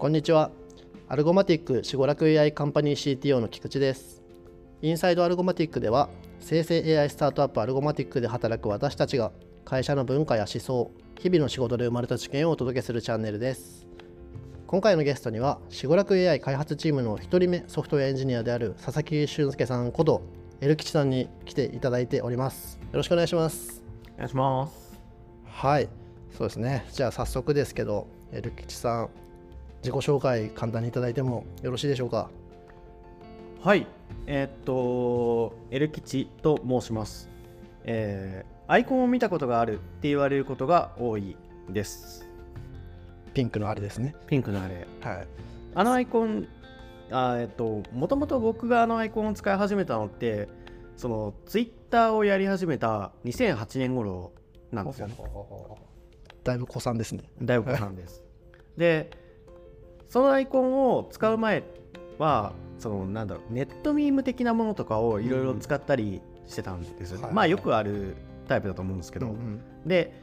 こんにちは。アルゴマティックシゴラク AI カンパニー CTO の菊池です。インサイドアルゴマティックでは、生成 AI スタートアップアルゴマティックで働く私たちが、会社の文化や思想、日々の仕事で生まれた知見をお届けするチャンネルです。今回のゲストには、シゴラク AI 開発チームの1人目ソフトウェアエンジニアである佐々木俊介さんこと、エル吉さんに来ていただいております。よろしくお願いします。お願いします。はい、そうですね。じゃあ早速ですけど、エル吉さん、自己紹介簡単にいただいてもよろしいでしょうか？はい、えーっと、エル吉と申します。えーアイコンを見たことがあるって言われることが多いです。ピンクのあれですね。ピンクのあれ。はい。あのアイコン、あーえっと、もともと僕があのアイコンを使い始めたのって、そのツイッターをやり始めた2008年頃なんですよね。だいぶ古参ですね。大悟さんです。で、そのアイコンを使う前は、そのなんだろう、ネットミーム的なものとかをいろいろ使ったりしてたんですよね。はい。まあよくあるタイプだと思うんですけど、うんうん。で、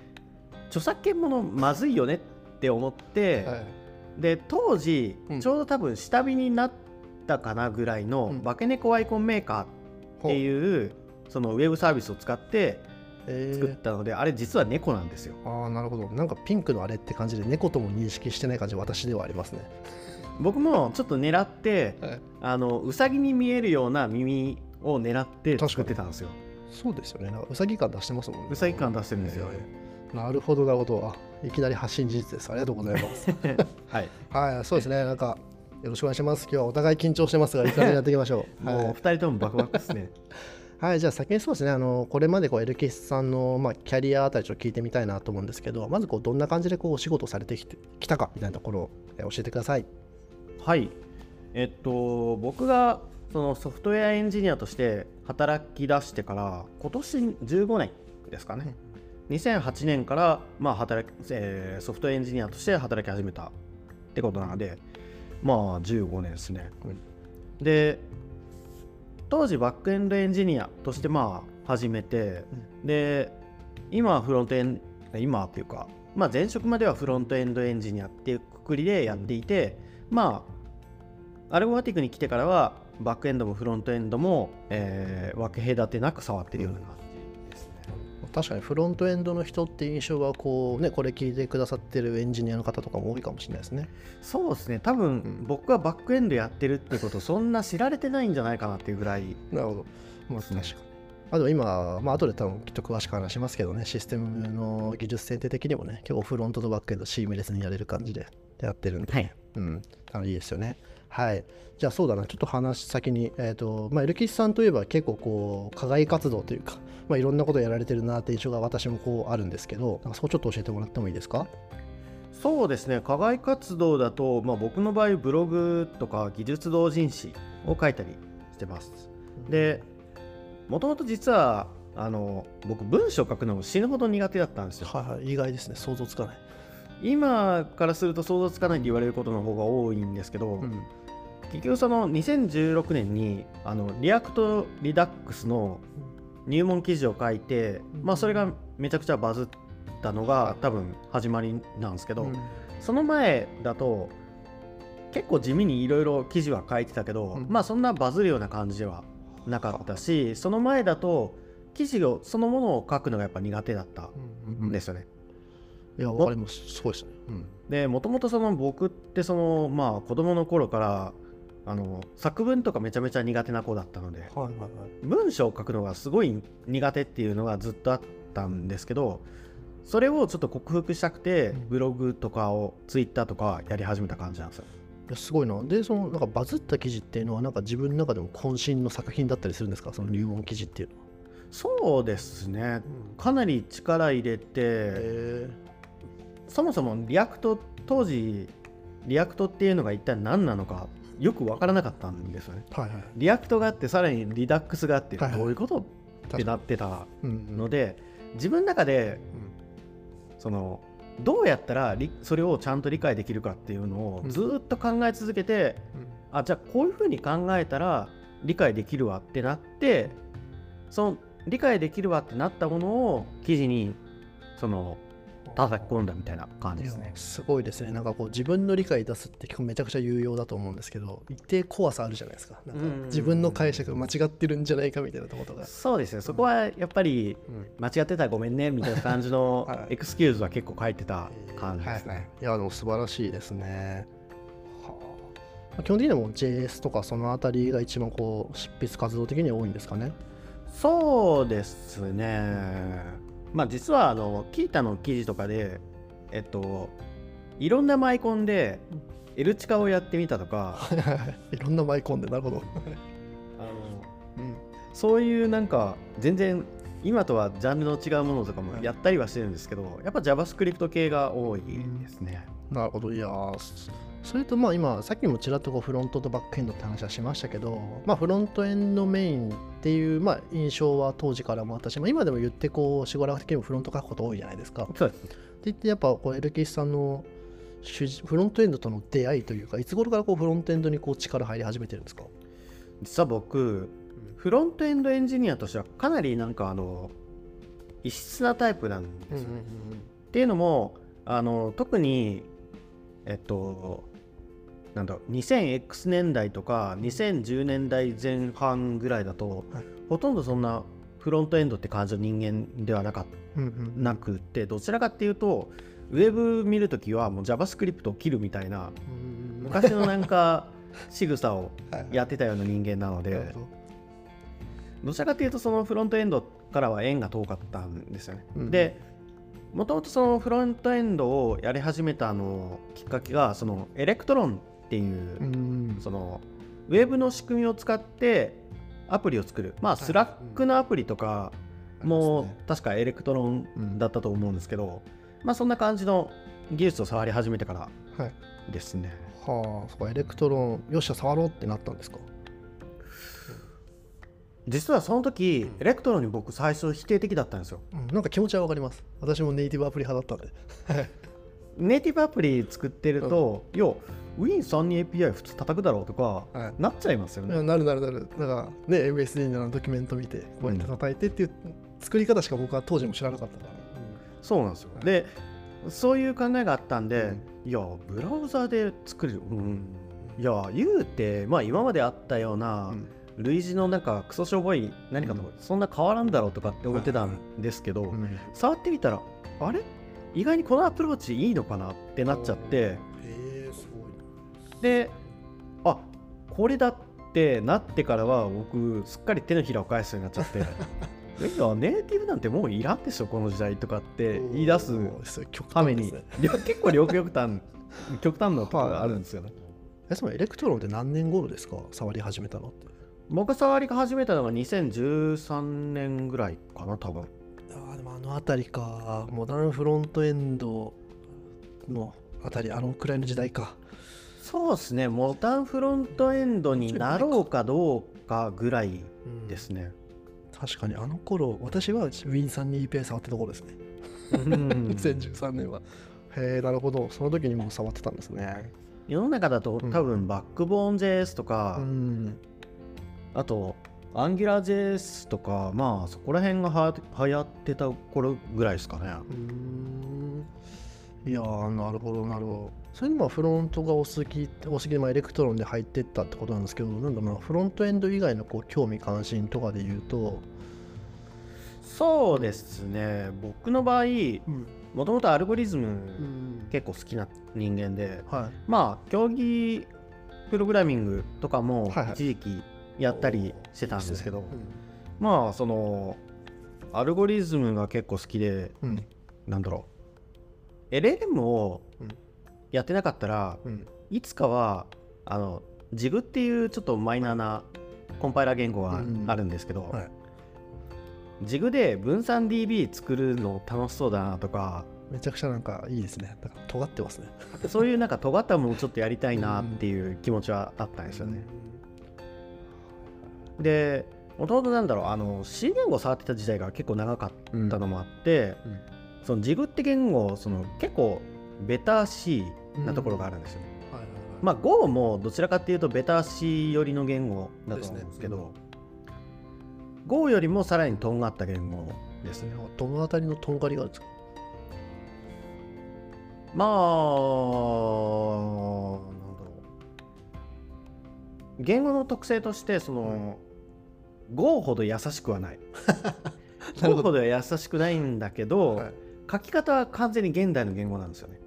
著作権ものまずいよねって思って、はい。で、当時うん、ちょうど多分下火になったかなぐらいのうん。化け猫アイコンメーカーっていう、そのウェブサービスを使ってえ作ったので、あれ実は猫なんですよ。ー、ああなるほど。なんかピンクのあれって感じで猫とも認識してない感じ私ではありますね。僕もちょっと狙って、はいあのうさぎに見えるような耳を狙って作ってたんですよ。そうですよね。なんかうさぎ感出してますもんね。うさぎ感出してるんですよ。えーなるほどなるほど。あいきなり発信事実です。ありがとうございます。はい。はい、そうですね。なんかよろしくお願いします。今日はお互い緊張してますが、いい加減やっていきましょう。はいもう二人ともバクバクですね。はい、じゃあ先にそうですね、あのこれまでこうエルキスさんの、まあ、キャリアあたりちょっと聞いてみたいなと思うんですけど、まずこうどんな感じでこうお仕事されてきてきたかみたいなところをえ教えてください。はい。えっと僕がそのソフトウェアエンジニアとして働き出してから今年15年ですかね。2008年からまあ働き、えーソフトウェアエンジニアとして働き始めたってことなので、まあ15年ですね。で当時バックエンドエンジニアとしてまあ始めて、で今はフロントエン今っていうか、まあ、前職まではフロントエンドエンジニアっていうくくりでやっていて、まあアルゴマティックに来てからはバックエンドもフロントエンドも、えー分け隔てなく触ってるような。確かにフロントエンドの人って印象がこうね、これ聞いてくださってるエンジニアの方とかも多いかもしれないですね。そうですね多分、うん僕がバックエンドやってるってことそんな知られてないんじゃないかなっていうぐらいなるほど。まあ、確かに。あと今、まあ後で多分きっと詳しく話しますけどね、システムの技術選定的にもね、結構フロントとバックエンドシームレスにやれる感じでやってるんで、はいうん、あのいいですよね。はい。じゃあそうだな、ちょっと話先に、えっ、と、まあ、エルキスさんといえば結構こう、課外活動というか、まあ、いろんなことやられてるなって印象が私もこうあるんですけど、なんかそこちょっと教えてもらってもいいですか？そうですね。課外活動だと、まあ、僕の場合ブログとか技術同人誌を書いたりしてます。でもともと実はあの僕文章書くの死ぬほど苦手だったんですよ。はいはい、意外ですね、想像つかない。今からすると想像つかないって言われることの方が多いんですけど、うん。結局その2016年にあの React Redux の入門記事を書いて、まあそれがめちゃくちゃバズったのが多分始まりなんですけど、その前だと結構地味にいろいろ記事は書いてたけど、うんまあそんなバズるような感じではなかったしその前だと記事をそのものを書くのがやっぱ苦手だったうんんですよね。いや、わかります。すごいですね。うん。でもともとその僕ってそのまあ子供の頃からあの作文とかめちゃめちゃ苦手な子だったのではいはいはい。文章を書くのがすごい苦手っていうのがずっとあったんですけどそれをちょっと克服したくてうんブログとかをツイッターとかやり始めた感じなんですよ。いやすごいな。で、そのなんかバズった記事っていうのは、なんか自分の中でも渾身の作品だったりするんですか、その入門記事っていうのは。そうですねかなり力入れてえそもそも React当時 React っていうのが一体何なのかよく分からなかったんですよね。ー、はいはい。 React があってさらに Redux があってはいはい。どういうこと？ってなってたうんうんので自分の中でそのどうやったらりそれをちゃんと理解できるかっていうのをうん。ずーっと考え続けて、あじゃあこういうふうに考えたら理解できるわってなってその理解できるわってなったものを記事にその叩き込んだみたいな感じですね。すごいですねなんかこう自分の理解出すって結構めちゃくちゃ有用だと思うんですけど一定怖さあるじゃないですかなんかうん自分の解釈間違ってるんじゃないかみたいなところが、そうですねそこはやっぱりうん間違ってたらごめんねみたいな感じのはいエクスキューズは結構書いてた感じですね。はいはい、いやでも素晴らしいですね。はあ、基本的にはもう JS とかそのあたりが一番こう執筆活動的には多いんですかね。そうですね。まあ実はあのキータの記事とかでえっといろんなマイコンで L チカをやってみたとか いろんなマイコンでなるほど。あのうんそういうなんか全然今とはジャンルの違うものとかもやったりはしてるんですけどやっぱ JavaScript 系が多いですね。なるほどいやーそそれとまあ今さっきもちらっとこうフロントとバックエンドって話はしましたけど、まあ、フロントエンドメインっていうまあ印象は当時からもあったし、まあ、今でも言ってこうしごらく的にもフロント書くこと多いじゃないですか。ってそうです言ってやっぱこうエルキスさんの主フロントエンドとの出会いというかいつ頃からこうフロントエンドにこう力入り始めてるんですか？実は僕フロントエンドエンジニアとしてはかなりなんかあの異質なタイプなんですよね。っていうのもあの特にえっとなんだろう 2000X 年代とか2010年代前半ぐらいだと、はいほとんどそんなフロントエンドって感じの人間ではなかっうんうん。なくってどちらかっていうとウェブ見るときはもう JavaScript を切るみたいなうん昔のなんか仕草を はいはい。やってたような人間なのでなるほど。どちらかというとそのフロントエンドからは縁が遠かったんですよね。うんでもともとそのフロントエンドをやり始めたあのきっかけがその Electronっていう、うん。そのウェブの仕組みを使ってアプリを作る。まあ Slack のアプリとかもう確か Electron だったと思うんですけど、まあそんな感じの技術を触り始めてからはい。ですね。はあそこ Electron よっしゃ触ろうってなったんですか。実はその時 Electron に僕最初否定的だったんですよ。うんなんか気持ちはわかります。私もネイティブアプリ派だったんで ネイティブアプリ作ってると、いや Win3 に API 普通叩くだろうとか、はい。なっちゃいますよね。なるなるなる。だからね MSD のドキュメント見てこうやって叩いてっていう作り方しか僕は当時も知らなかったから、そうなんですよ。で、そういう考えがあったんで、いや、ブラウザで作れる。うん。いや、言うて、まあ今まであったような、うん。類似のなんかクソしょぼい何かと、そんな変わらんだろうとかって思ってたんですけど、うん。触ってみたら、あれ？意外にこのアプローチいいのかなってなっちゃって、へえすごい。で、あこれだってなってからは僕すっかり手のひらを返すようになっちゃって。ネイティブなんてもういらんでしょこの時代とかって言い出すために、結構両極端 極端なところがあるんですよね。えその Electron って何年頃ですか？触り始めたのって。僕触り始めたのが2013年ぐらいかな多分あの辺りか。モダンフロントエンドのあたり。あのくらいの時代か。そうですね。モダンフロントエンドになろうかどうかぐらいですね、確かに。あの頃私は Win さんに API 触ってたところですね。うん。2013年は。へえなるほど。その時にもう触ってたんですね。世の中だとうん。多分バックボーン JS とか、うん。あと、 Angular JS とか、まあそこら辺がは流行ってた頃ぐらいですかね。うーん。いやーなるほどなるほど。それでまあフロントがお好きお好きでまあ Electron で入ってったってことなんですけどなんだろうなフロントエンド以外のこう興味関心とかで言うと、そうですね、僕の場合、もともとアルゴリズムうん。結構好きな人間で、はい。まあ競技プログラミングとかもはいはい。一時期やったりしてたんですけど、うん。まあその、アルゴリズムが結構好きで、うん。なんだろう、LLM をうん。やってなかったら、うん。いつかはあの JIG っていうちょっとマイナーなコンパイラー言語があるんですけど、はい。JIG で分散 DB 作るの楽しそうだなとかめちゃくちゃなんかいいですね。なんか尖ってますね。そういうなんか尖ったものをちょっとやりたいなっていう気持ちはあったんですよね。でもともとなんだろうあの C 言語触ってた時代が結構長かったのもあって、うん。その JIG って言語その結構ベタ C なところがあるんですよ。はいはいはい。まあ Go もどちらかっていうとベタ C 寄りの言語だと思うんですけど、Go よりもさらにとんがった言語ですね。どのあたりのとんがりがあるんですか？まあなんだろう。言語の特性としてその、Go ほど優しくはない。なる Go ほど優しくないんだけど、はい。書き方は完全に現代の言語なんですよね。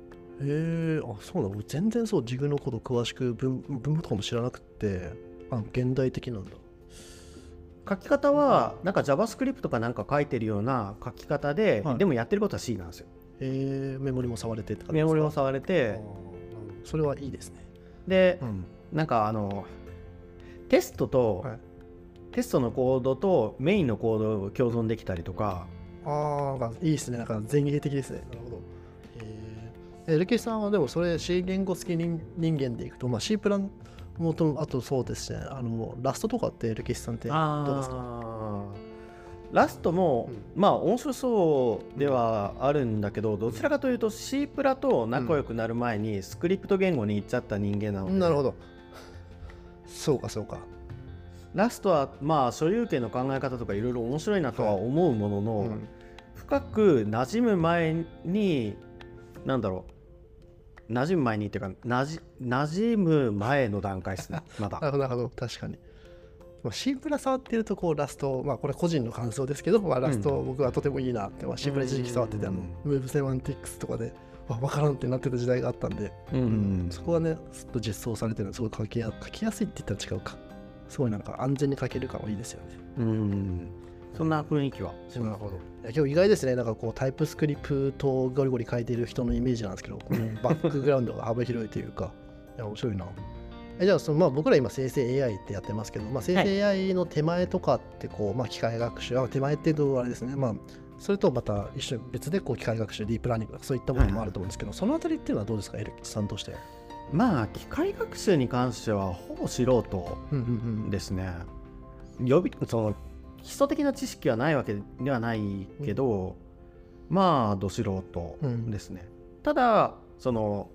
へえ。あそうなの？俺全然そう自分のこと詳しく文文法とかも知らなくてあ現代的なんだ。書き方はなんか JavaScript とかなんか書いてるような書き方で、はい。でもやってることは C なんですよ。へえ。メモリも触れてって感じメモリもさ触れてそれはいいですね。でうん。なんかあのテストと、はいテストのコードとメインのコードを共存できたりとか。ああいいですね。なんか前衛的ですね。なるほど。へえエルケさんはでもそれ C 言語好き人人間でいくと、まあ、C プランもとあとそうですね。あのラストとかってエルケさんってどうですか？ラストも、まあ面白そうではあるんだけどどちらかというと C プラと仲良くなる前にスクリプト言語に行っちゃった人間なので、なるほど。そうかそうかラストはまあ所有権の考え方とかいろいろ面白いなとは思うものの、うん。深く馴染む前になんだろう馴染む前にっていうかなじ馴染む前の段階ですね まだ。なるほど、確かに。まあシンプラ触ってると、こう、ラスト、まあ、これ個人の感想ですけど、まあ、ラスト、僕はとてもいいなって、まあ、シンプラ一時期触ってて、あの、ウェブセマンティックスとかで、わ分からんってなってた時代があったんで、うん。そこはね、ずっと実装されてるの、すごい書きや書きやすいって言ったら違うか。すごいなんか安全に書ける感はいいですよね。うんそんな雰囲気はなるほど。いや今日意外ですね、なんかこうタイプスクリプトをゴリゴリ書いている人のイメージなんですけど、このバックグラウンドが幅広いというか、いや、面白いな。えじゃあその、まあ、僕ら今生成 AI ってやってますけど、まあ、生成 AI の手前とかってこう、まあ、機械学習あ手前っていうとあれですね、まあ、それとまた一緒に別でこう機械学習ディープラーニングとかそういったものもあると思うんですけど、そのあたりっていうのはどうですか？エルキさんとして。まあ機械学習に関してはほぼ素人ですね予備その基礎的な知識はないわけではないけど、まあど素人ですね、ただその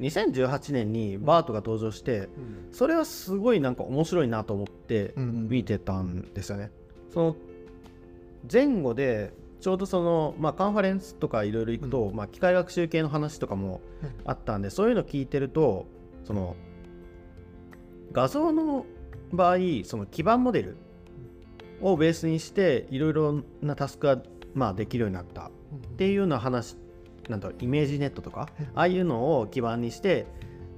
2018年にバートが登場してそれはすごいなんか面白いなと思って見てたんですよね。その前後でちょうどその、まあ、カンファレンスとかいろいろ行くと、まあ、機械学習系の話とかもあったんで、そういうの聞いてるとその画像の場合その基盤モデルをベースにしていろいろなタスクが、まあ、できるようになったっていうような話なんだろう ImageNet とかああいうのを基盤にして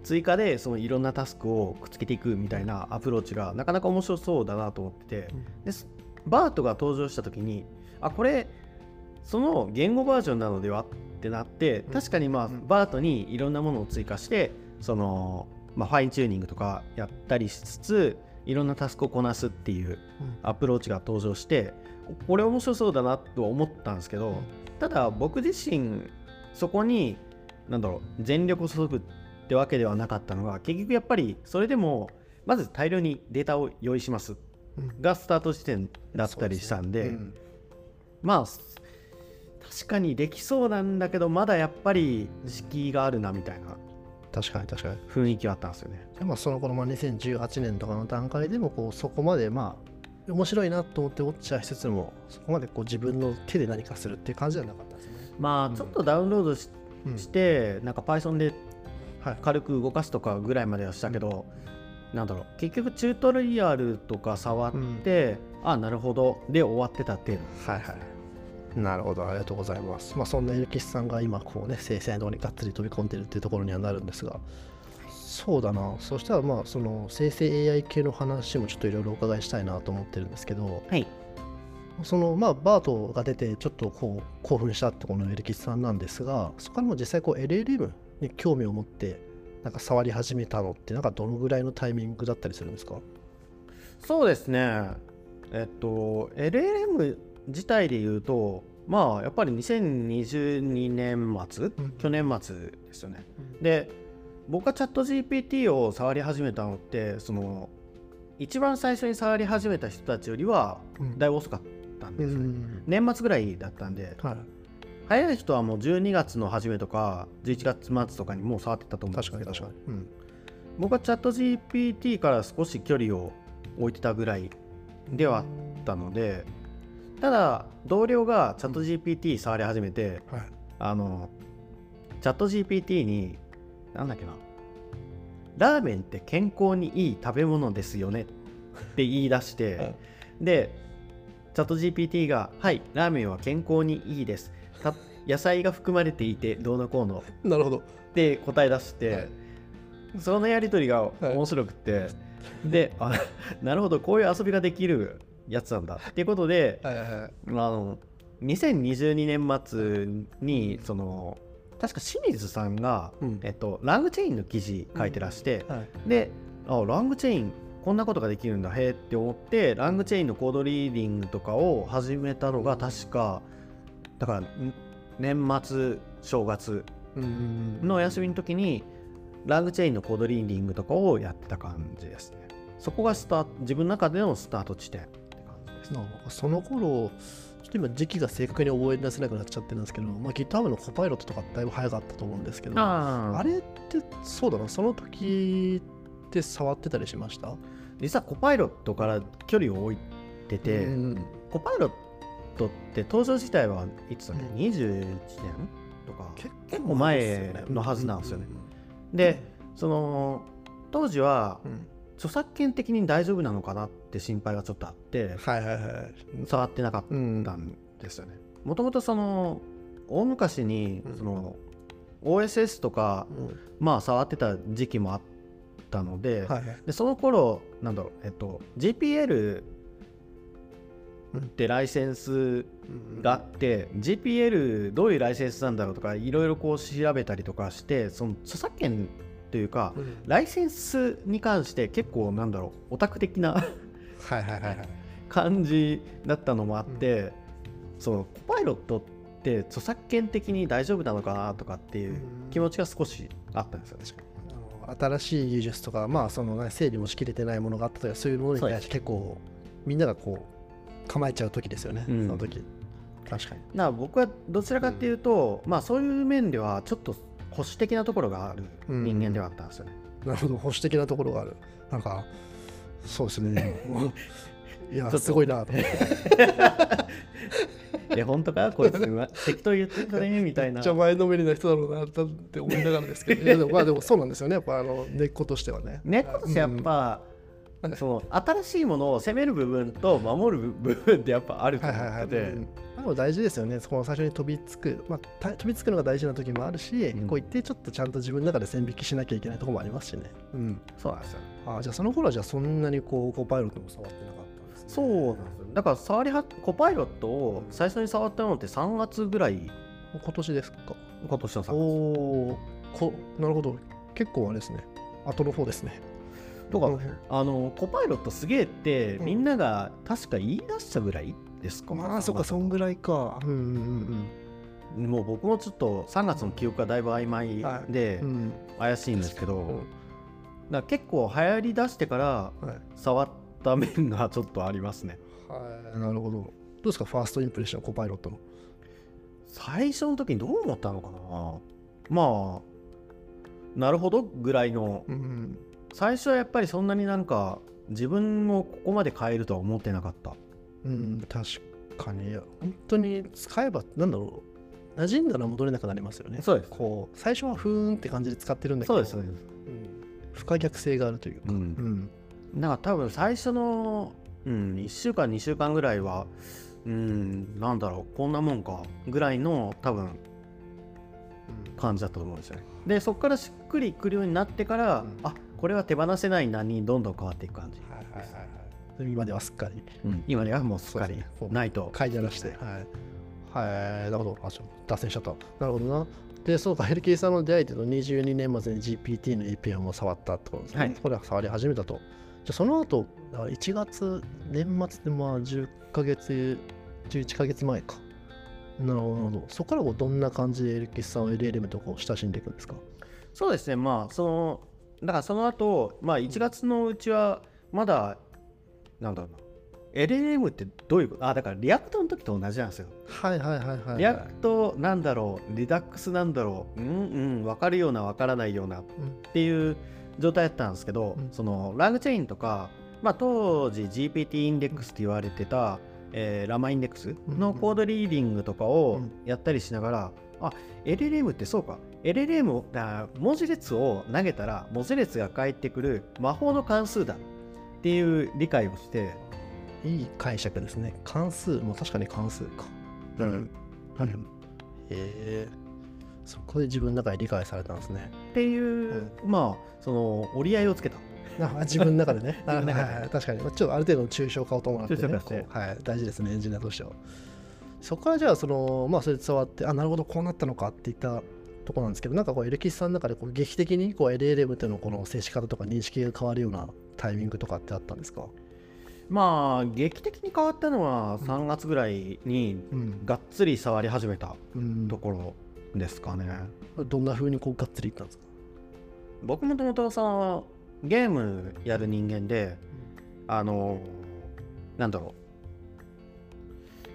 追加でそのいろんなタスクをくっつけていくみたいなアプローチがなかなか面白そうだなと思っててです BERT が登場した時にあこれその言語バージョンなのでは？ってなって確かにまあうん。 BERT にいろんなものを追加してその、まあ、ファインチューニングとかやったりしつついろんなタスクをこなすっていうアプローチが登場してこれ面白そうだなとは思ったんですけどただ僕自身そこに何だろう全力を注ぐってわけではなかったのが結局やっぱりそれでもまず大量にデータを用意しますうん。がスタート時点だったりしたんでうん。まあ確かにできそうなんだけどまだやっぱり敷居があるなみたいな。確かに確かに。雰囲気はあったんですよね。でまあ、その頃、まあ、2018年とかの段階でもこうそこまでまあ面白いなと思ってウォッチャーしつつもそこまでこう自分の手で何かするっていう感じではなかったですね。うん。まあちょっとダウンロードし,、うん。てなんか Python ではい。軽く動かすとかぐらいまではしたけど、なんだろう。結局チュートリアルとか触って、あなるほど。で終わってた程度はいはい。なるほど、ありがとうございます。まあ、そんなエルキスさんが今、こうね、生成の方にがっつり飛び込んでるっていうところにはなるんですが、そうだな、そしたら、まあ、その生成 AI 系の話もちょっといろいろお伺いしたいなと思ってるんですけど、はい。その、まあ、バートが出て、ちょっとこう興奮したってこのエルキスさんなんですが、そこからも実際、こう LLM に興味を持って、なんか触り始めたのって、なんかどのぐらいのタイミングだったりするんですか？そうですね。えっと LLM 自体で言うとまあやっぱり2022年末、うん去年末ですよねで僕がチャット GPT を触り始めたのってその一番最初に触り始めた人たちよりはうんだいぶ遅かったんうですよね、ん。年末ぐらいだったんではい。早い人はもう12月の初めとか11月末とかにもう触ってたと思うんです確かけどに確かに。うん。僕はチャット GPT から少し距離を置いてたぐらいではあったのでただ同僚がチャット GPT 触り始めて、はい。あのチャット GPT になんだっけな。ラーメンって健康にいい食べ物ですよね。って言い出して、でチャット GPT が「はいラーメンは健康にいいです」た野菜が含まれていてどうのこうの。なるほど。って答え出して、はい。そのやり取りがい面白くて、であ なるほどこういう遊びができるやつなんだっていうことで、はいはいはい。あの2022年末にその確か清水さんが、うん。えっと、 LangChain の記事書いてらして、はい。であ LangChain こんなことができるんだへえって思って LangChain のコードリーディングとかを始めたのが確かだからん年末正月うんうんうん。のお休みの時に LangChain のコードリーディングとかをやってた感じですね。そこがスタート自分の中でのスタート地点なんかその頃ちょっと今時期が正確に覚え出せなくなっちゃってるんですけど、まあ、GitHub のコパイロットとかだいぶ早かったと思うんですけどああれってそうだなその時って触ってたりしました？実はコパイロットから距離を置いてて、うん。コパイロットって登場自体はいつだっけ、うん。21年とか結結構前のはずなんですよね。でその当時は著作権的に大丈夫なのかなって心配がちょっとあってはいはいはい。触ってなかっうんたんですよね。もともとその大昔にうん。その OSS とかうん。まあ触ってた時期もあったので,、でその頃なんだろうえっと GPL ってライセンスがあって、GPL どういうライセンスなんだろうとかいろいろこう調べたりとかしてその著作権というかうん。ライセンスに関して結構なんだろうオタク的なはいはいはいはい。感じだったのもあって、そのコパイロットって著作権的に大丈夫なのかなとかっていう気持ちが少しあったんですよね。あの新しい技術とか、まあそのね、整理もしきれてないものがあったとかそういうものに対して結構みんながこう構えちゃう時ですよね、うん。その時。確かに。だから僕はどちらかっていうと、まあそういう面ではちょっと保守的なところがある人間ではあったんですよね。なるほど保守的なところがある。なんかそうですね。いやすごいな。と思ってえ本当か？こいつは？適当言ってたね？みたいな。めっちゃ前のめりな人だろうなって思いながらですけど。でもまあでもそうなんですよね。やっぱあの根っことしてはね。猫としてやっぱ、うん。その新しいものを攻める部分と守る部分ってやっぱあるとはい思ってて、はいはい、うん。でも大事ですよね、そこの最初に飛びつく、まあ、た飛びつくのが大事な時もあるし、うん。こう言ってちょっとちゃんと自分の中で線引きしなきゃいけないところもありますしね。うん、そうなんですよあじゃあその頃はじゃあそんなにこうコパイロットも触ってなかったんですね。そうなんですよだから触りはコパイロットを最初に触ったのって3月ぐらい今年ですか？今年の3月おおこなるほど、結構あれですね。後の方ですね。とかうんあのコパイロットすげえってうんみんなが確か言い出したぐらいですか、まあそっか、そんぐらいか。うんうんうんもう僕もちょっと3月の記憶がだいぶ曖昧でうん。うん怪しいんですけど、うんだ結構流行り出してからはい。触った面がちょっとありますね。はい、なるほど。どうですか、ファーストインプレッション、コパイロットの。最初の時にどう思ったのかな？まあなるほどぐらいの。うん。最初はやっぱりそんなになんか自分をここまで変えるとは思ってなかった。うん、確かに、本当に使えば、なんだろう、馴染んだら戻れなくなりますよね。そうです。こう、最初はふーんって感じで使ってるんだけど、そうですそうです。うん不可逆性があるというか、うん。うん、なんか多分最初の、うん、1週間2週間ぐらいはうんなんだろうこんなもんかぐらいの多分感じだったと思うんですよね。でそこからしっくりくるようになってから、うん。あこれは手放せないなにどんどん変わっていく感じ、はいはいはいはい。今ではすっかり。今ではもうすっかり。ないと。買い慣らして、はい。はい、なるほど。あ、脱線しちゃった。なるほどな。で、そうか、ヘルキーさんの出会いというと、22年末に GPT の API も触ったとですね。はいこれは触り始めたと。じゃあ、その後、だから1月、年末でまあ10ヶ月、11ヶ月前か。なるほど。そこからこうどんな感じでヘルキーさんは LLM とこう親しんでいくんですか？そうですねまあそのだからその後まあ1月のうちはまだなんだろうな LLM ってどういうこと？あだから React の時と同じなんですよ。はいはいはいはい、はい。 React なんだろう Redux なんだろううんうん分かるような分からないようなっていう状態だったんですけど、うん。その LangChain とか、まあ、当時 GPT インデックスって言われてた、えー LlamaIndex のコードリーディングとかをうん。やったりしながら、あ LLM ってそうか。LLM をだ文字列を投げたら文字列が返ってくる魔法の関数だっていう理解をしていい解釈ですね。関数も確かに関数か。うん。へえそこで自分の中で理解されたんですね。っていう、まあその折り合いをつけた。あ自分の中でね。はいはい確かに。ちょっとある程度の抽象化を伴ってね。抽象化してこうはい、大事ですねエンジニアとしては。そこからじゃあそのまあそれで伝わってあなるほどこうなったのかっていったところなんですけどなんかこうエルキスさんの中でこう劇的にこう LLM っていうのこの接し方とか認識が変わるようなタイミングとかってあったんですか？まあ劇的に変わったのは3月ぐらいにうん、がっつり触り始めたうん、ところですかね、どんな風にこうがっつりいったんですか？僕もともとそのゲームやる人間であのなんだろ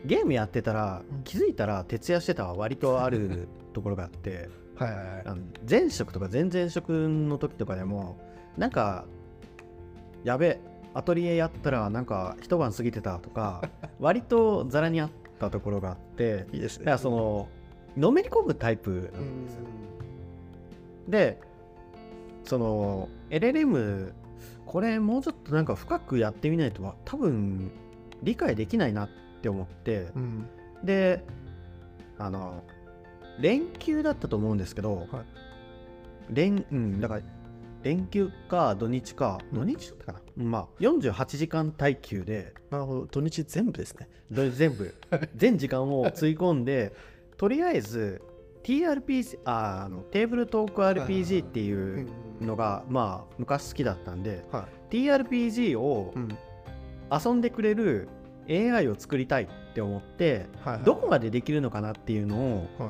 う。ゲームやってたらうん。気づいたら徹夜してたは割とあるところがあって はいはいはい。あの前職とか前々職の時とかでもなんかやべアトリエやったらなんか一晩過ぎてたとか 割とざらにあったところがあっていいですね。だからそののめり込むタイプなんうですよ。ん。でその LLM これもうちょっとなんか深くやってみないとは多分理解できないなって思ってうん。であの連休だったと思うんですけど、はい。連うんだから連休か土日かうん。土日だったかな、まあ48時間耐久でなるほど土日全部ですね。ど全部。全時間をつぎ込んでとりあえず TRPG ああのテーブルトーク RPG っていうのがまあ昔好きだったんでは TRPG をい、うん。遊んでくれる AI を作りたいって思ってはいはい。どこまでできるのかなっていうのをはい。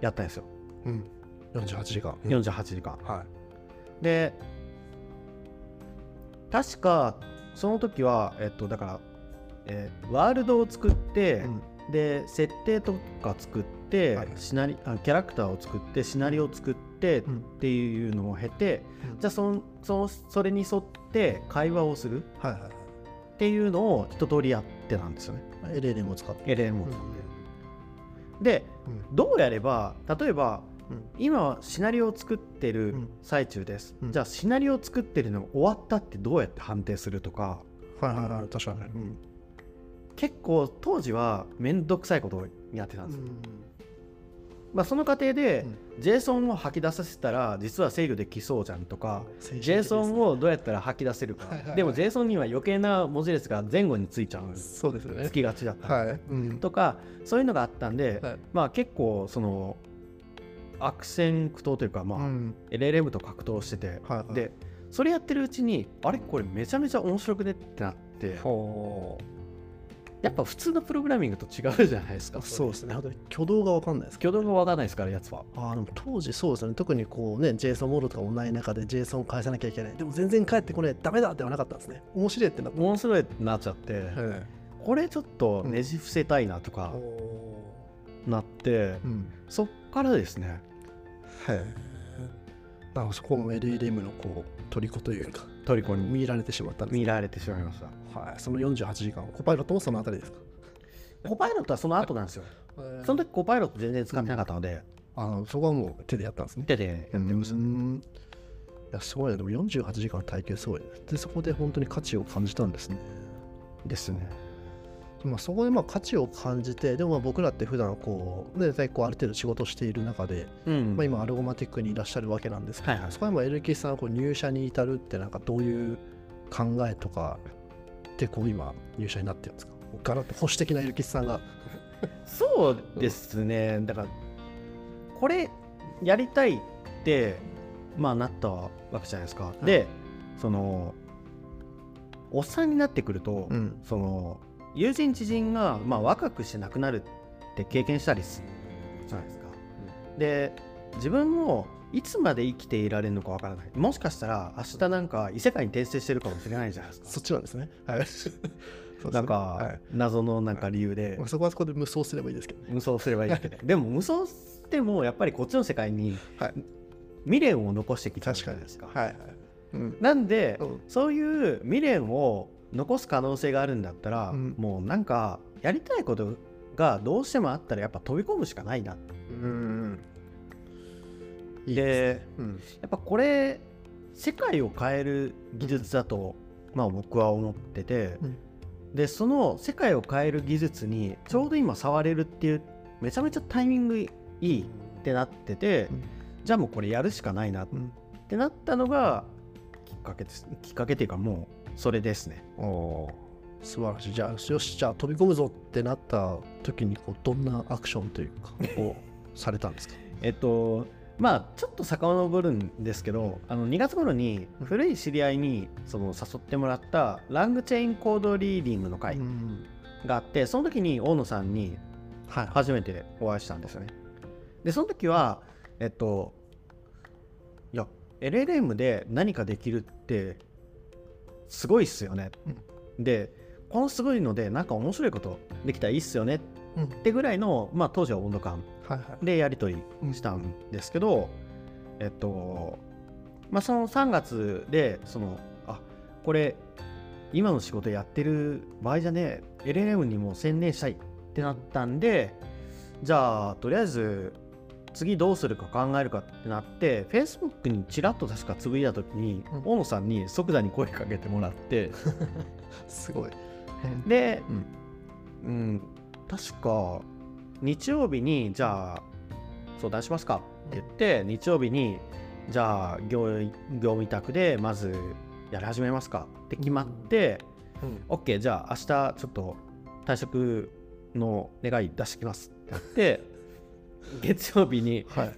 やったんですよ。うん、48時間、48時間。はで確かその時はえっとだから、えーワールドを作って、い、うん。で設定とか作って、はいシナリあキャラクターを作ってシナリオを作ってっうん。ていうのを経て、じゃあそのそのそれに沿って会話をするはいはいはい。っていうのを一通りやってたんですよね。LLM を使って、LLM をうん使って。でうん。どうやれば例えばうん今はシナリオを作ってうるん。最中です、うん。じゃあシナリオを作ってるの終わったってどうやって判定するとか。はいはいはい確かに、うん。結構当時は面倒くさいことをやってたんですよ、まあ、その過程でうん。JSON を吐き出させたら実は制御できそうじゃんとか JSON をどうやったら吐き出せるか。はいはいはい。でも JSON には余計な文字列が前後についちゃう。そうですよね。つきがちだった、はい、うん。とかそういうのがあったんで、はい。まあ結構その悪戦苦闘というか、まあうん。LLM と格闘してて、はいはい。でそれやってるうちにあれこれめちゃめちゃ面白くねってなって。ほやっぱ普通のプログラミングと違うじゃないですか。う そうですね。挙動が分かんないですけ挙動がわかんないですからやつは。どあーでも当時そうですね。特にこうね JSON モードとかもない中で JSON を返さなきゃいけない。でも全然返ってこねえダメだってはなかったんですね。面白いってなった。面白いってなっちゃって、はい。これちょっとねじ伏せたいなとかおなって、うん。そっからですねはい。なんかそこも LLM のこう虜というかトリコに見られてしまったんです見られてしまいました。はい、その48時間コパイロットもそのあたりですか？コパイロットはその後なんですよ。その時コパイロット全然使ってなかったので、あのそこはもう手でやったんですね。手で。やってまいやすごいね。でも48時間耐久すごいねでそこで本当に価値を感じたんですね。ですねまあ、そこでまあ価値を感じてでもまあ僕らって普段こうね大体こうある程度仕事している中で、うん。まあ、今アルゴマティックにいらっしゃるわけなんですけど、はいはい。そこでも LK さんはこう入社に至るってなんかどういう考えとかでこう今入社になってるんですか？ガラッと保守的な LK さんが。そうですね。だからこれやりたいってまあなったわけじゃないですか、い。でそのおっさんになってくると、うん。その友人知人が、まあ、若くして亡くなるって経験したりするじゃないですか、で自分もいつまで生きていられるのかわからない。もしかしたら明日なんか異世界に転生してるかもしれないじゃないですか。そっちなんですね。はい。ね。なんか、はい。謎のなんか理由で。まあ、そこはそこで無双すればいいですけどね。無双すればいいけど。でも無双してもやっぱりこっちの世界にはい。未練を残してきたじ確かにゃないですか。はいはい、うん。なんで、うん。そういう未練を残す可能性があるんだったら、うん。もうなんかやりたいことがどうしてもあったらやっぱ飛び込むしかないな。っうんでね。うん。やっぱこれ世界を変える技術だと、まあ僕は思ってて、うん。でその世界を変える技術にちょうど今触れるっていうめちゃめちゃタイミングいいってなってて、うん。じゃあもうこれやるしかないなっうんてなったのがきっかけです。きっかけっていうかもうそれですね。おー。素晴らしい。じゃあよしじゃあ飛び込むぞってなった時にこうどんなアクションというか をされたんですか？えっとまあちょっと遡るんですけどあの2月頃に古い知り合いにその誘ってもらったラングチェインコードリーディングの会うん。があってその時に大野さんにはい。初めてお会いしたんですよね。でその時はえっといや LLM で何かできるってすごいっすよね、でこのすごいのでなんか面白いことできたらいいっすよねうん。ってぐらいの、まあ、当時は温度感でやり取りしたんですけど、えっとまあその3月でそのあこれ今の仕事やってる場合じゃねえ LLM にも専念したいってなったんでじゃあとりあえず次どうするか考えるかってなって Facebook にちらっと確かつぶやいた時に、うん。大野さんに即座に声かけてもらって。すごい。で、うんうん、確か日曜日にじゃあ相談しますかって言って日曜日にじゃあ業業務委託でまずやり始めますかって決まって、うん。OK じゃあ明日ちょっと退職の願い出してきますって言って 月曜日にはい。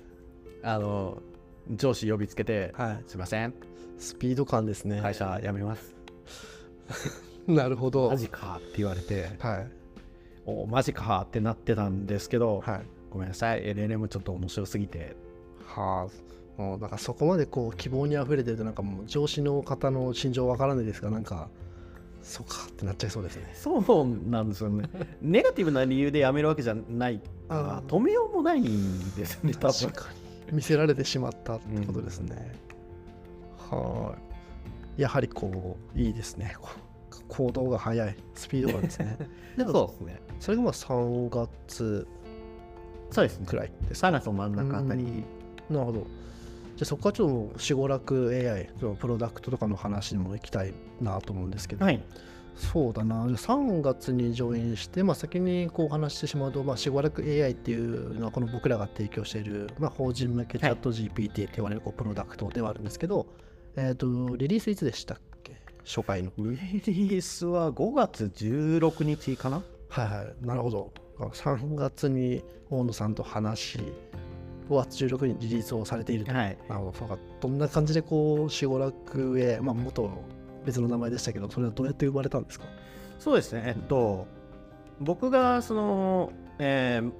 あの上司呼びつけてはい「すいません。スピード感ですね。会社辞めます」なるほど。マジかって言われてはい「おマジか」ってなってたんですけど、はい。ごめんなさい。LLM ちょっと面白すぎて。はあ。もうなんかそこまでこう希望にあふれてるとなんかもう上司の方の心情わからないですがなんかそうかってなっちゃいそうですね。そうなんですよね。ネガティブな理由で辞めるわけじゃないからあー止めようもないんですよね多分。確かに。見せられてしまったってことですね、はい。やはりこういいですね。行動が速い。スピードがですね。でもそうですね。それがまあ3月そうですね。くらいです3月の真ん中あたり。なるほどじゃあそこはちょっとしごらく AI そのプロダクトとかの話にも行きたいなと思うんですけど、はい。そうだな、3月にジョインして、まあ、先にこうお話ししてしまうと、まあ、しばらく AI っていうのは、この僕らが提供している、まあ、法人向けチャット GPT って言われるこうプロダクトではあるんですけど、えっ、と、リリースいつでしたっけ？初回の。リリースは5月16日かな？はいはい、なるほど。3月に大野さんと話し、5月16日にリリースをされていると。はい。なるほどそうか。どんな感じでこう、しごらくへ、まあ、元別の名前でしたけど、それはどうやって生まれたんですか？そうですね。えっと僕がそのえー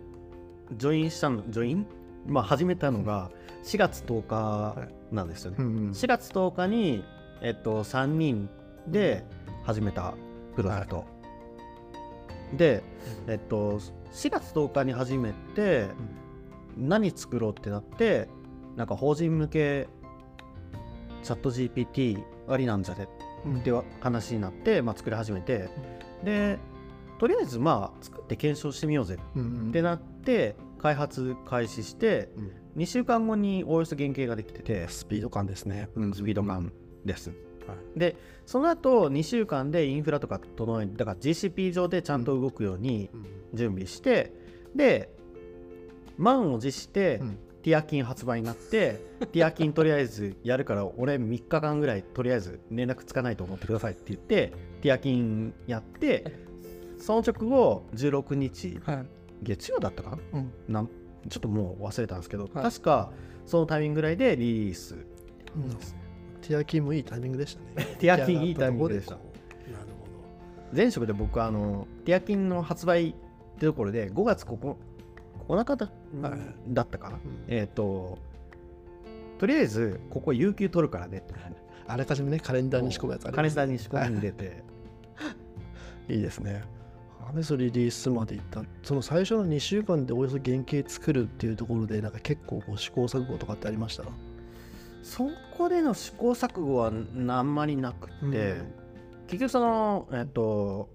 ジョインしたのジョイン？まあ始めたのが4月10日なんですよね、ん4月10日に、えっと、3人で始めたプロジェクト、で、えっと、4月10日に始めて、何作ろうってなってなんか法人向けチャット GPT ありなんじゃね？っては話になって、まあ、作り始めて。でとりあえずまあ作って検証してみようぜ。うんうん。ってなって開発開始してうん。2週間後におおよそ原型ができててスピード感ですね。スピード感。です。はい。でその後2週間でインフラとか整えだから GCP 上でちゃんと動くように準備して、で満を持して、うん。ティアキン発売になって ティアキンとりあえずやるから俺3日間ぐらいとりあえず連絡つかないと思ってくださいって言ってティアキンやってその直後16日はい。月曜だったかな？うん。なんちょっともう忘れたんですけど、はい。確かそのタイミングぐらいでリリース。ティアキンもいいタイミングでしたね。ティアキンいいタイミングでした。なる前職で僕あのティアキンの発売ってところで5月9 9日だ,、はいだったかな。えっ、ととりあえずここ有給取るからね。ってあらかじめね、カレンダーに仕込むやつありカレンダーに仕込んでて、いいですね。アメスリリースまでいった、その最初の2週間でおよそ原型作るっていうところで、なんか結構こう試行錯誤とかってありました？そこでの試行錯誤はあんまりなくて、結局そのえっ、と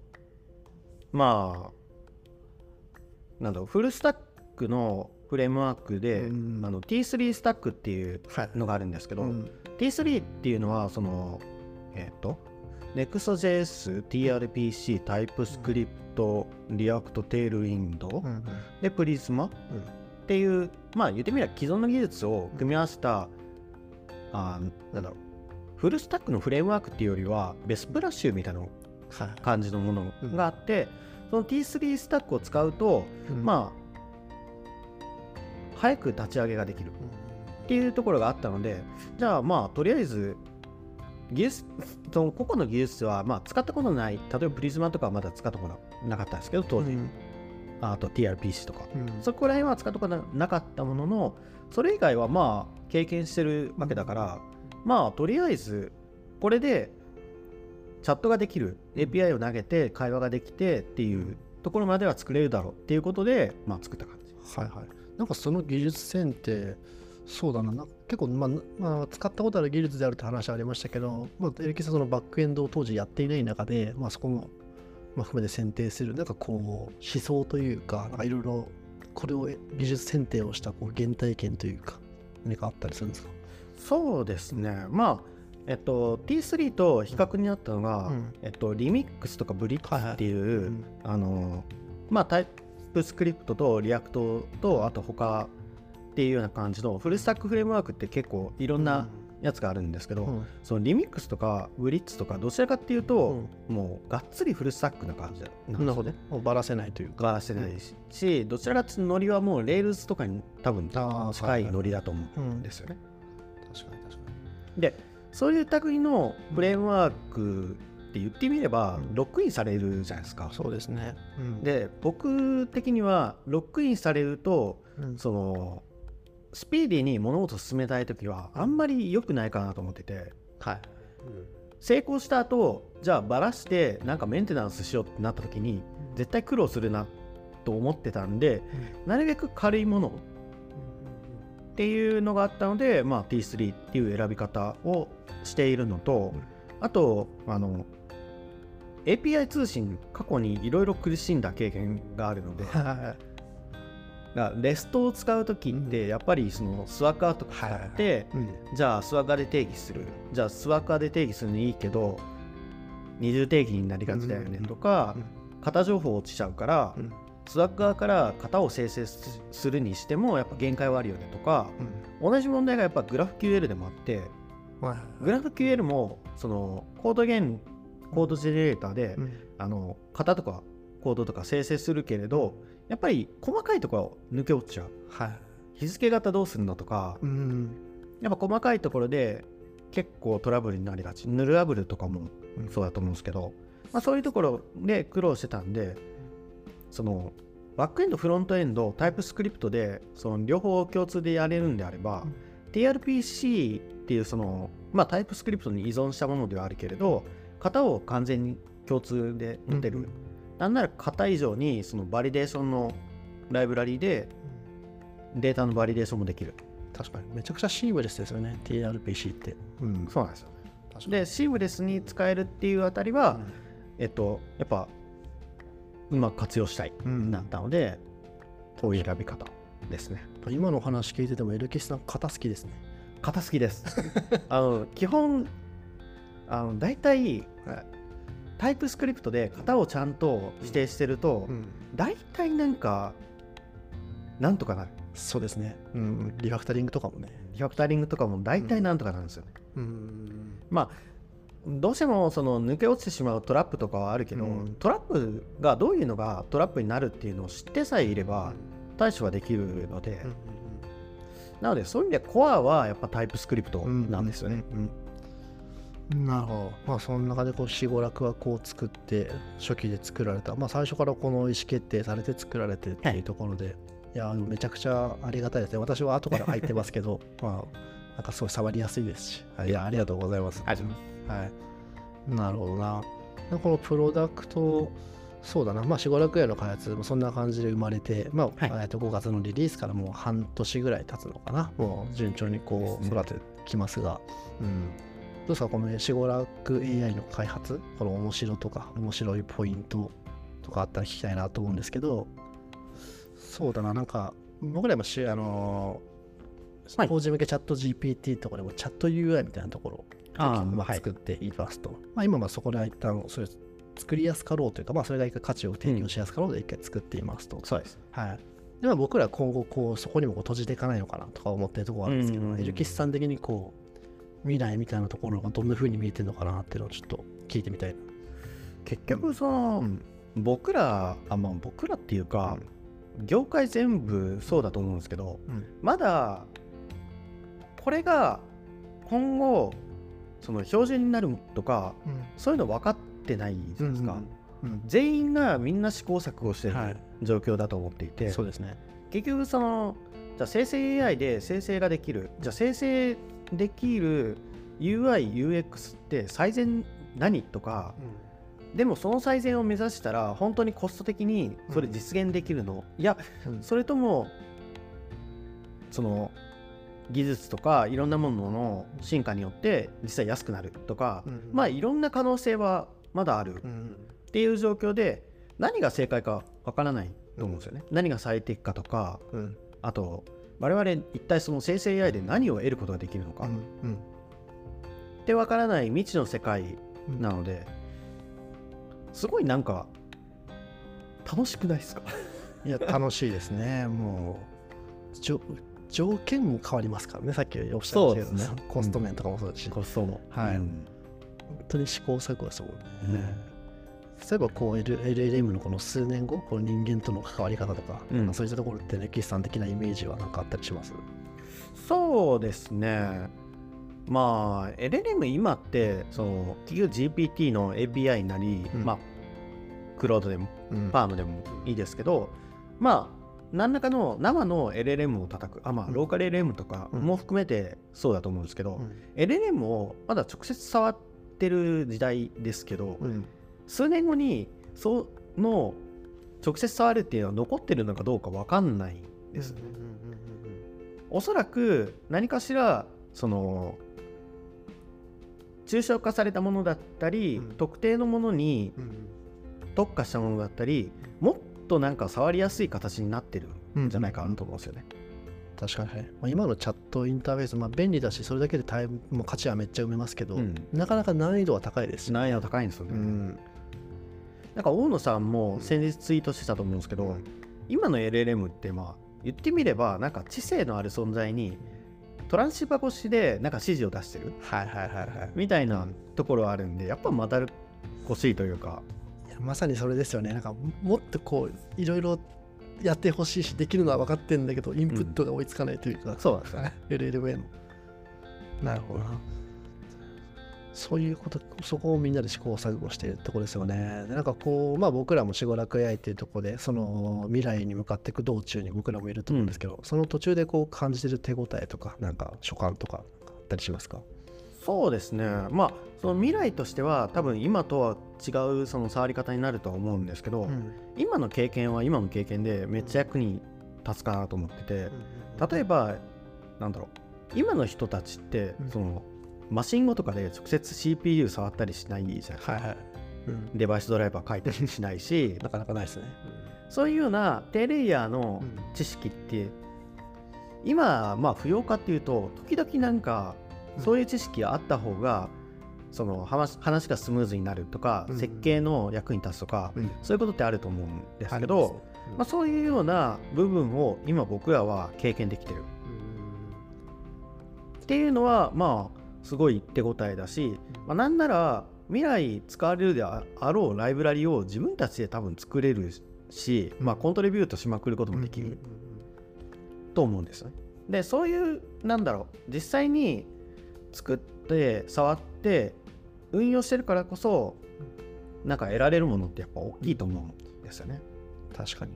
まあなんだろうフルスタックのフレームワークで、うん。あの T3 スタックっていうはいのがあるんですけど、うん。T3 っていうのはそのえっ、と Next.js、TRPC、TypeScript、React、Tailwind、うんで Prisma っていうまあ言ってみれば既存の技術を組み合わせた、あーなんだろうフルスタックのフレームワークっていうよりはベスプラッシュみたいなはい。感じのものがあって、その T3 スタックを使うと、うん。まあ早く立ち上げができる。っていうところがあったのでじゃあまあとりあえず技術その個々の技術はまあ使ったことない例えばプリズマとかはまだ使ったことなかったんですけど当時、うん。あと TRPC とか。うん。そこら辺は使ったことなかったもののそれ以外はまあ経験してるわけだからまあとりあえずこれでチャットができる API を投げて会話ができてっていうところまでは作れるだろうっていうことでまあ作った感じはいはい。なんかその技術線ってそうだな。な結構、まあまあ、使ったことある技術であるって話はありましたけど、まあ、エレキさんそのバックエンドを当時やっていない中で、まあ、そこも、まあ、含めて選定する。なんかこう思想というかなんかいろいろこれを技術選定をしたこう原体験というか何かあったりするんですか？そうですね。まあえっと T3 と比較になったのが、うん。えっとリミックスとか Blitz っていう、うん。あのまあ TypeScript と React とあと他っていうような感じのフルスタックフレームワークって結構いろんなやつがあるんですけど、うん。そのリミックスとか Blitz とかどちらかっていうと、もうがっつりフルスタックな感じなんですよね。なるほど。もうばらせないというか。がしてないし、どちらかっていうとノリはもう Rails とかに多分近いノリだと思ううんんですよね。確かに確かでそういう類のフレームワークって言ってみればうん。ロックインされるじゃないですか。に。そうですね、うん。で僕的にはロックインされるとうん。そのスピーディーに物事を進めたい時はあんまり良くないかなと思ってて。はい、成功した後じゃあバラしてなんかメンテナンスしようってなった時に絶対苦労するなと思ってたんでなるべく軽いものっていうのがあったので、まあ、T3 っていう選び方をしているのと、うん。あとあの API 通信過去にいろいろ苦しんだ経験があるのでレストを使う時ってやっぱりそのスワッカーとか使って、じゃあスワッカーで定義する。じゃあスワッカーで定義するのいいけど二重定義になりがちだよねとか、型情報落ちちゃうから、うん。スワッカーから型を生成すするにしてもやっぱ限界はあるよねとか同じ問題がやっぱグラフ QL でもあってはいグラフ QL もそのコードゲンコードジェネレーターで、うん。あの型とかコードとか生成するけれどやっぱり細かいところを抜け落ちちゃう。はい。日付型どうするのとかうんやっぱ細かいところで結構トラブルになりがち。ヌルアブルとかもそうだと思うんですけど、まあ、そういうところで苦労してたんでそのバックエンドフロントエンドタイプスクリプトでその両方共通でやれるんであれば、TRPC っていうそのまあタイプスクリプトに依存したものではあるけれど型を完全に共通で持てる、うんなんなら型以上にそのバリデーションのライブラリでデータのバリデーションもできる。確かに。めちゃくちゃシームレスですよね。TRPC って、うん、そうなんですよ確かに。でシームレスに使えるっていうあたりは、えっとやっぱうまく活用したい。うん。なったので、こういう選び方ですね。今のお話聞いててもエルキスさん肩好きですね。型好きです。あの基本あの大体タイプスクリプトで型をちゃんと指定してると、ん、大体なんかなんとかなる。そうですね、うん、リファクタリングとかもね。リファクタリングとかも大体なんとかなるんですよ。ね、うん。まあどうしてもその抜け落ちてしまうトラップとかはあるけど、うん。トラップがどういうのがトラップになるっていうのを知ってさえいれば対処はできるので、なのでそういう意味ではコアはやっぱタイプスクリプトなんですよね。うんなるほど。まあその中でこう死語楽はこう作って初期で作られた。まあ最初からこの意思決定されて作られてっていうところで、い、やめちゃくちゃありがたいですね。私は後から入ってますけど、まあなんかすごい触りやすいですし、はいいやありがとうございます。はい。なるほどな。でこのプロダクト、そうだな、まあ、しごらく屋の開発もそんな感じで生まれて、まあはいえっと5月のリリースからもう半年ぐらい経つのかな、もう順調にこう育ててきますが、うん、どうですか、このしごらく AI の開発、この面白とか、面白いポイントとかあったら聞きたいなと思うんですけど、そうだな、なんか、僕らもしあのーはい。法人向けチャット GPT とかでもチャット UI みたいなところを作っていますと、まあ、今はそこで一旦それ作りやすかろうというか、まあ、それが一回価値を提供しやすかろうで一回作っていますと、そうです。はい。でまあ、僕ら今後こうそこにもこう閉じていかないのかなとか思ってるところがあるんですけど、うんうんうん。エルキスさん的にこう未来みたいなところがどんな風に見えてるのかなっていうのをちょっと聞いてみたい。な。結局その、僕らあまあ僕らっていうか、業界全部そうだと思うんですけどうん。まだこれが今後その標準になるとかそういうの分かってないじゃないですか、うん全員がみんな試行錯誤してるはい。状況だと思っていて、そうですね。結局そのじゃあ生成 AI で生成ができるじゃあ生成できる UIUX って最善何とかでもその最善を目指したら本当にコスト的にそれ実現できるの、いやうん。それともその技術とかいろんなものの進化によって実際安くなるとか、うん。まあいろんな可能性はまだあるうん。っていう状況で何が正解かわからないと思うんですよね、何が最適かとかうん。あと我々一体その生成 AI で何を得ることができるのか、うんうん。ってわからない未知の世界なので、すごいなんか楽しくないですか？いや楽しいですね。もう条件も変わりますからね、さっきおっしゃいましたけどね。コスト面とかもそうですし、コストも。はい。うん。本当に試行錯誤ですもんね。ね例えばこう LLM のこの数年後、この人間との関わり方とか、うん。そういったところってね、岸さん的なイメージは何かあったりします？そうですね。まあ LLM 今ってその企業 GPT の API なり、うん。まあクロードでもうん。パームでもいいですけどまあ何らかの生の LLM を叩くあまあうん。ローカル LLM とかも含めてそうだと思うんですけど、うん。LLM をまだ直接触ってる時代ですけど、うん数年後にその直接触るっていうのは残ってるのかどうか分かんないんです、おそらく何かしらその抽象化されたものだったり、うん。特定のものにうん特化したものだったりもっとなんか触りやすい形になってるうんんじゃないかなと思うんですよね。確かに、はいまあ、今のチャットインターフェース、まあ、便利だし、それだけでタイムも価値はめっちゃ埋めますけど、うん。なかなか難易度は高いですし、難易度高いんですよね。うんなんか大野さんも先日ツイートしてたと思うんですけど、うん今の LLM ってまあ言ってみればなんか知性のある存在にトランシーバー越しでなんか指示を出してるはいはいはいはい。みたいなところはあるんでやっぱまた欲しいというかまさにそれですよね。なんかもっとこういろいろやってほしいし、できるのは分かってるんだけど、インプットが追いつかないというか、そうなんですよね。LLM の。なるほどな。そういうこと、そこをみんなで試行錯誤しているところですよね。でなんかこう、まあ僕らもしごらく AI っていうところで、その未来に向かっていく道中に僕らもいると思うんですけど、その途中でこう感じてる手応えとか、なんか所感とかあったりしますか？そうですね。まあその未来としては多分今とは違うその触り方になるとは思うんですけど、今の経験は今の経験でめっちゃ役に立つかなと思ってて例えばなんだろう。今の人たちってうん。そのマシン語とかで直接 CPU 触ったりしないじゃないですか、はいはい。うん。デバイスドライバー書いたりしないし。なかなかないですね。そういうような低レイヤーの知識って今まあ不要かっていうと時々なんかうん。そういう知識があった方がその話話がスムーズになるとか、うん。設計の役に立つとか、うん。そういうことってあると思うんですけど、ありますね。まあ、そういうような部分を今僕らは経験できてる。っていうのはまあすごい手応えだし、まあ、なんなら未来使われるであろうライブラリを自分たちで多分作れるし、まあ、コントリビュートしまくることもできると思うんですね。でそういうなんだろう実際に作って触って運用してるからこそなんか得られるものってやっぱ大きいと思うんですよね。確かに。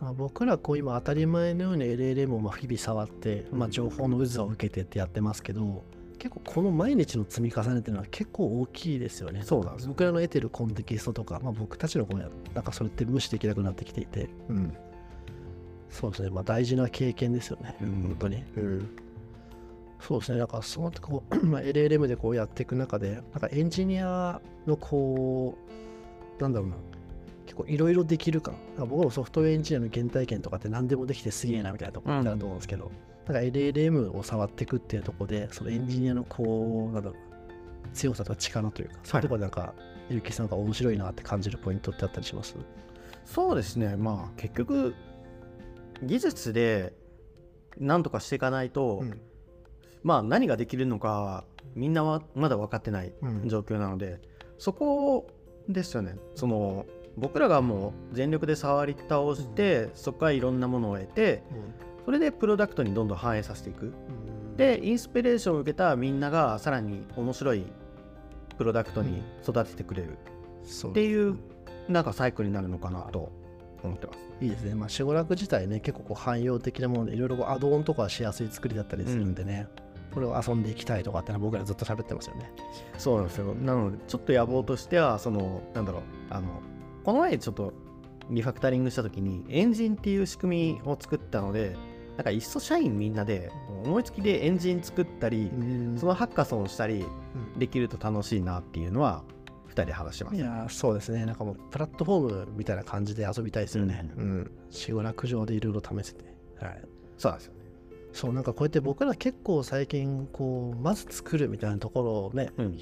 まあ僕らこう今当たり前のように LLM をまあ日々触って、まあ、情報の渦を受けてってやってますけど結構この毎日の積み重ねっていうのは結構大きいですよね。そうなんですよ。僕らの得てるコンテキストとか、まあ、僕たちの方やなんかそれって無視できなくなってきていて、うん、そうですね、まあ、大事な経験ですよね、うん。本当に。そうですね、なんかそのこう、まあ、LLM でこうやっていく中で、なんかエンジニアのこう、なんだろうな、結構いろいろできる感。僕もソフトウェアエンジニアの原体験とかって何でもできてすげえなみたいなところになると思うんですけど、なんか LLM を触っていくっていうところでそのエンジニアのこうなんだろう強さとか力というか、そうい。うところでなんかゆきさんが面白いなって感じるポイントってあったりします？そうですね。まあ結局技術で何とかしていかないと、うん、まあ何ができるのかみんなはまだ分かってない状況なので、うん、そこですよね。その僕らがもう全力で触り倒して、うん、そこからいろんなものを得て、それでプロダクトにどんどん反映させていく、でインスピレーションを受けたみんながさらに面白いプロダクトに育ててくれるっていうなんかサイクルになるのかなと思ってます。いいですね。まあ、シゴラク自体ね、結構こう汎用的なもので、いろいろアドオンとかしやすい作りだったりするんでね、うん、これを遊んでいきたいとかってのは僕らずっと喋ってますよね。そうなんですよ。なので、ちょっと野望としては、その、なんだろう、あの、この前ちょっとリファクタリングした時に、エンジンっていう仕組みを作ったので、なんかいっそ社員みんなで思いつきでエンジン作ったり、そのハッカソンしたりできると楽しいなっていうのは2人で話してます。いやそうですね。なんかもうプラットフォームみたいな感じで遊びたいですよね。うん。死後落上でいろいろ試せて。はい。そうなんですよね。そう、なんかこうやって僕ら結構最近、こう、まず作るみたいなところをね、うん、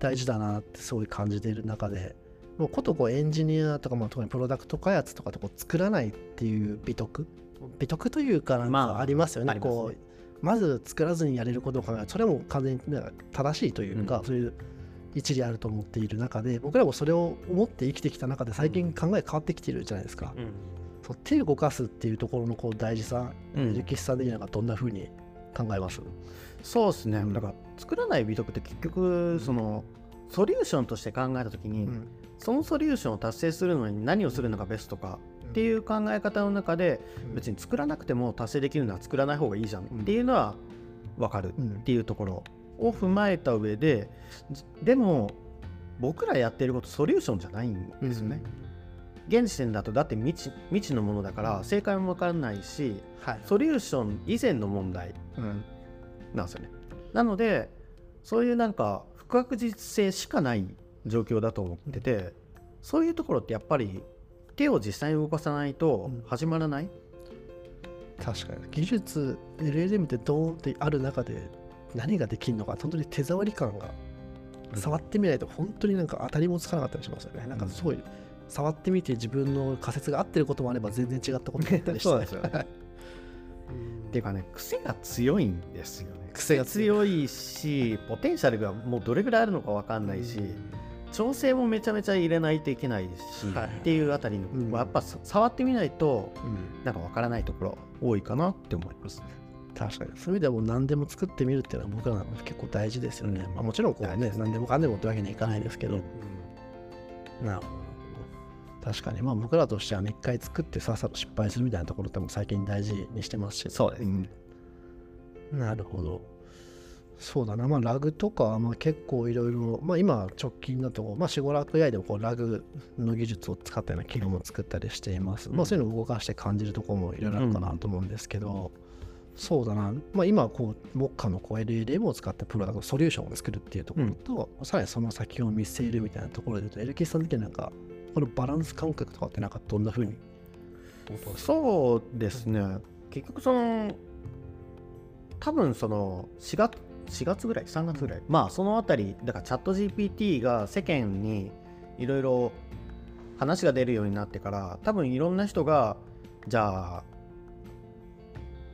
大事だなってすごい感じている中で、もうことこうエンジニアとか、まあ、特にプロダクト開発とかとこう作らないっていう美徳美徳というかなんかありますよね。まあ、こうまず作らずにやれることを考えるそれも完全に正しいというか、うん、そういう一理あると思っている中で僕らもそれを思って生きてきた中で最近考え変わってきてるじゃないですか、うん、そう手を動かすっていうところのこう大事さ、うん、歴史さん的にはどんなふうに考えます？そうですね、だから作らない美徳って結局そのソリューションとして考えた時に、うん、そのソリューションを達成するのに何をするのがベストかっていう考え方の中で、別に作らなくても達成できるのは作らない方がいいじゃんっていうのは分かるっていうところを踏まえた上ででも僕らやってることソリューションじゃないんですよね。うん、現時点だとだって未知未知のものだから正解も分からないし、はい、ソリューション以前の問題なんですよね。なのでそういうなんか不確実性しかない状況だと思ってて、うん、そういうところってやっぱり手を実際に動かさないと始まらない、うん、確かに技術 LLM ってドーンってある中で何ができるのか本当に手触り感が触ってみないと本当になんか当たりもつかなかったりしますよね。なんかすごい触ってみて自分の仮説が合ってることもあれば全然違ったことだったり して。そうですよね。っていうかね癖が強いんですよね。癖が強いしポテンシャルがもうどれぐらいあるのか分かんないし。調整もめちゃめちゃ入れないといけないし、はい、っていうあたりの、うん、やっぱ触ってみないと、うん、なんかわからないところ多いかなって思いますね。確かに。そういう意味ではもう何でも作ってみるっていうのは僕らは結構大事ですよね。まあ、もちろんこうね何でもかんでもってわけにはいかないですけど、うん、なるほど。確かに。まあ僕らとしてはね一回作ってさっさと失敗するみたいなところっても最近大事にしてますし、そうです、うん、なるほど。そうだな、まあ、ラグとか、まあ、結構いろいろ、まあ、今直近だと、まあ、シゴラク AI でもこうラグの技術を使ったような機能も作ったりしています。まあ、そういうのを動かして感じるところもいろいろあるかなと思うんですけど、そうだな、まあ、今こう、モッカのこう LLM を使ったプロダクト、ソリューションを作るっていうところと、うん、さらにその先を見据えるみたいなところで言うと、エルキスさん的になんか、このバランス感覚とかってなんかどんなふうに？そうですね、結局その、多分その4月4月ぐらい3月ぐらい。まあそのあたりだからチャット GPT が世間にいろいろ話が出るようになってから多分いろんな人がじゃあ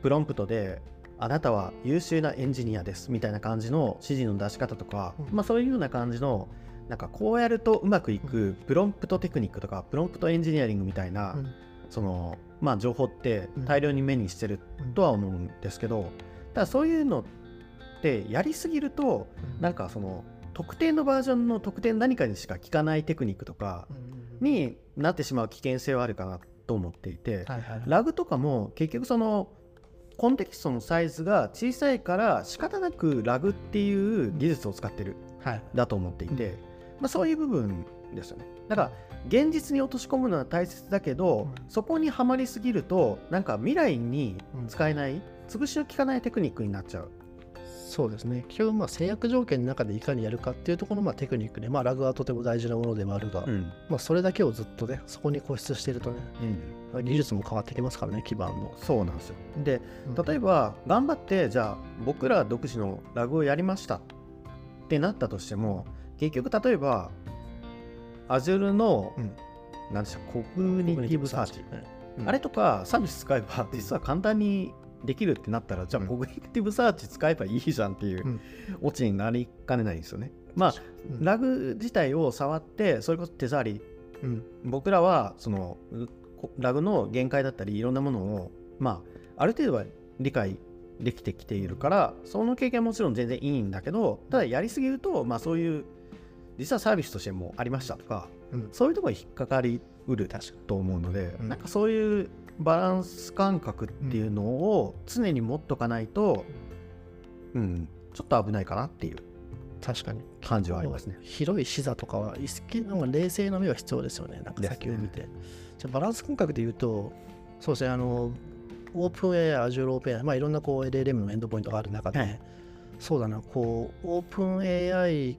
プロンプトであなたは優秀なエンジニアですみたいな感じの指示の出し方とか、うん、まあ、そういうような感じのなんかこうやるとうまくいくプロンプトテクニックとかプロンプトエンジニアリングみたいな、うん、そのまあ情報って大量に目にしてるとは思うんですけど、ただそういうのってやりすぎると、なんかその特定のバージョンの特定何かにしか効かないテクニックとかになってしまう危険性はあるかなと思っていて、ラグとかも結局そのコンテキストのサイズが小さいから仕方なくラグっていう技術を使ってる、はい、だと思っていて、まあ、そういう部分ですよね。だから現実に落とし込むのは大切だけど、そこにはまりすぎるとなんか未来に使えない、潰しの効かないテクニックになっちゃうそうですね。基本まあ制約条件の中でいかにやるかっていうところのまあテクニックで、まあ、ラグはとても大事なものではあるが、うん。まあ、それだけをずっとね、そこに固執しているとね、技術も変わってきますからね、基盤の。そうなんですよ。でうん。例えば頑張ってじゃあ僕ら独自の RAG をやりました。ってなったとしても結局例えば Azure の、うん。なんでした Cognitive Search、うんあれとかサービス使えば実は簡単にできるってなったらじゃあうん。 Cognitive Search 使えばいいじゃんっていううん。オチになりかねないんですよね。まあうん。 RAG 自体を触ってそれこそ手触り。うん。僕らはそのラグの限界だったりいろんなものをまあある程度は理解できてきているからその経験はもちろん全然いいんだけどただやりすぎるとまあそういう実はサービスとしてもありましたとかうん。そういうところに引っかかりうると思うので、うん。なんかそういうバランス感覚っていうのを常に持っとかないと、うん、ちょっと危ないかなっていう確かに。感じはありますね。広い視座とかは、意識の方が冷静な目は必要ですよね。なんか先を見て。じゃあバランス感覚で言うと、そうですね、あの、オープン AI、Azure オープン AI、まあいろんなこう LLM のエンドポイントがある中で、はいそうだな、こう、オープン AI、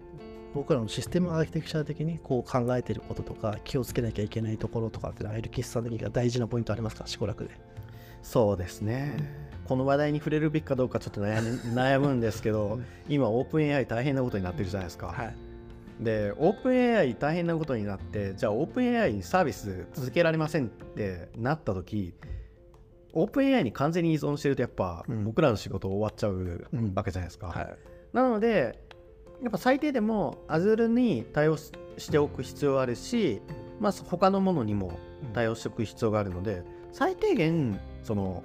僕らのシステムアーキテクチャ的にこう考えていることとか、気をつけなきゃいけないところとかって、アイルキスさん的には大事なポイントありますか、しこらくで。そうですね。この話題に触れるべきかどうかちょっと悩む悩むんですけど、今、オープン AI 大変なことになってるじゃないですか。はい。で、オープン AI 大変なことになって、じゃあ、オープン AI にサービス続けられませんってなったとき、オープン AI に完全に依存してると、やっぱ、うん僕らの仕事終わっちゃううんわけじゃないですか。はい。なので、やっぱ最低でも Azure に対応ししておく必要があるし、まあ、他のものにも対応しておく必要があるので、最低限、その、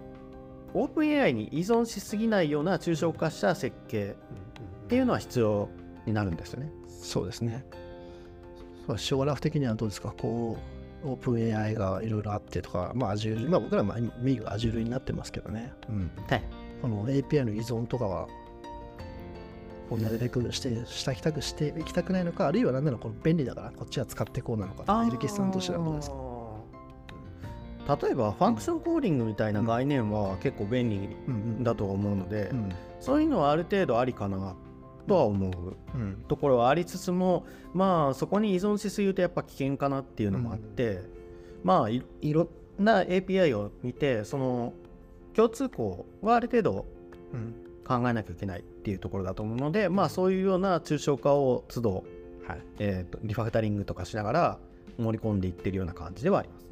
オープン AI に依存しすぎないような抽象化した設計っていうのは必要になるんですよね。そうですね。そうシオラフ的にはどうですか？こう、オープン AI がいろいろあってとか、まあ Azure、まあ僕らも今メインが Azure になってますけどね。うん。はい。この API の依存とかは、こうなるべくして、したきたくしていきたくないのか、あるいは何ならこの便利だからこっちは使ってこうなのか、エルキスさんとしてはどうですか？例えば、ファンクションコーディングみたいな概念は結構便利だと思うので、うんそういうのはある程度ありかなとは思ううん。ところはありつつも、まあ、そこに依存しすぎるとやっぱ危険かなっていうのもあって、まあい、いろんな API を見て、その共通項はある程度うん考えなきゃいけないっていうところだと思うので、まあ、そういうような抽象化を都度、はいえーとリファクタリングとかしながら盛り込んでいってるような感じではありますね。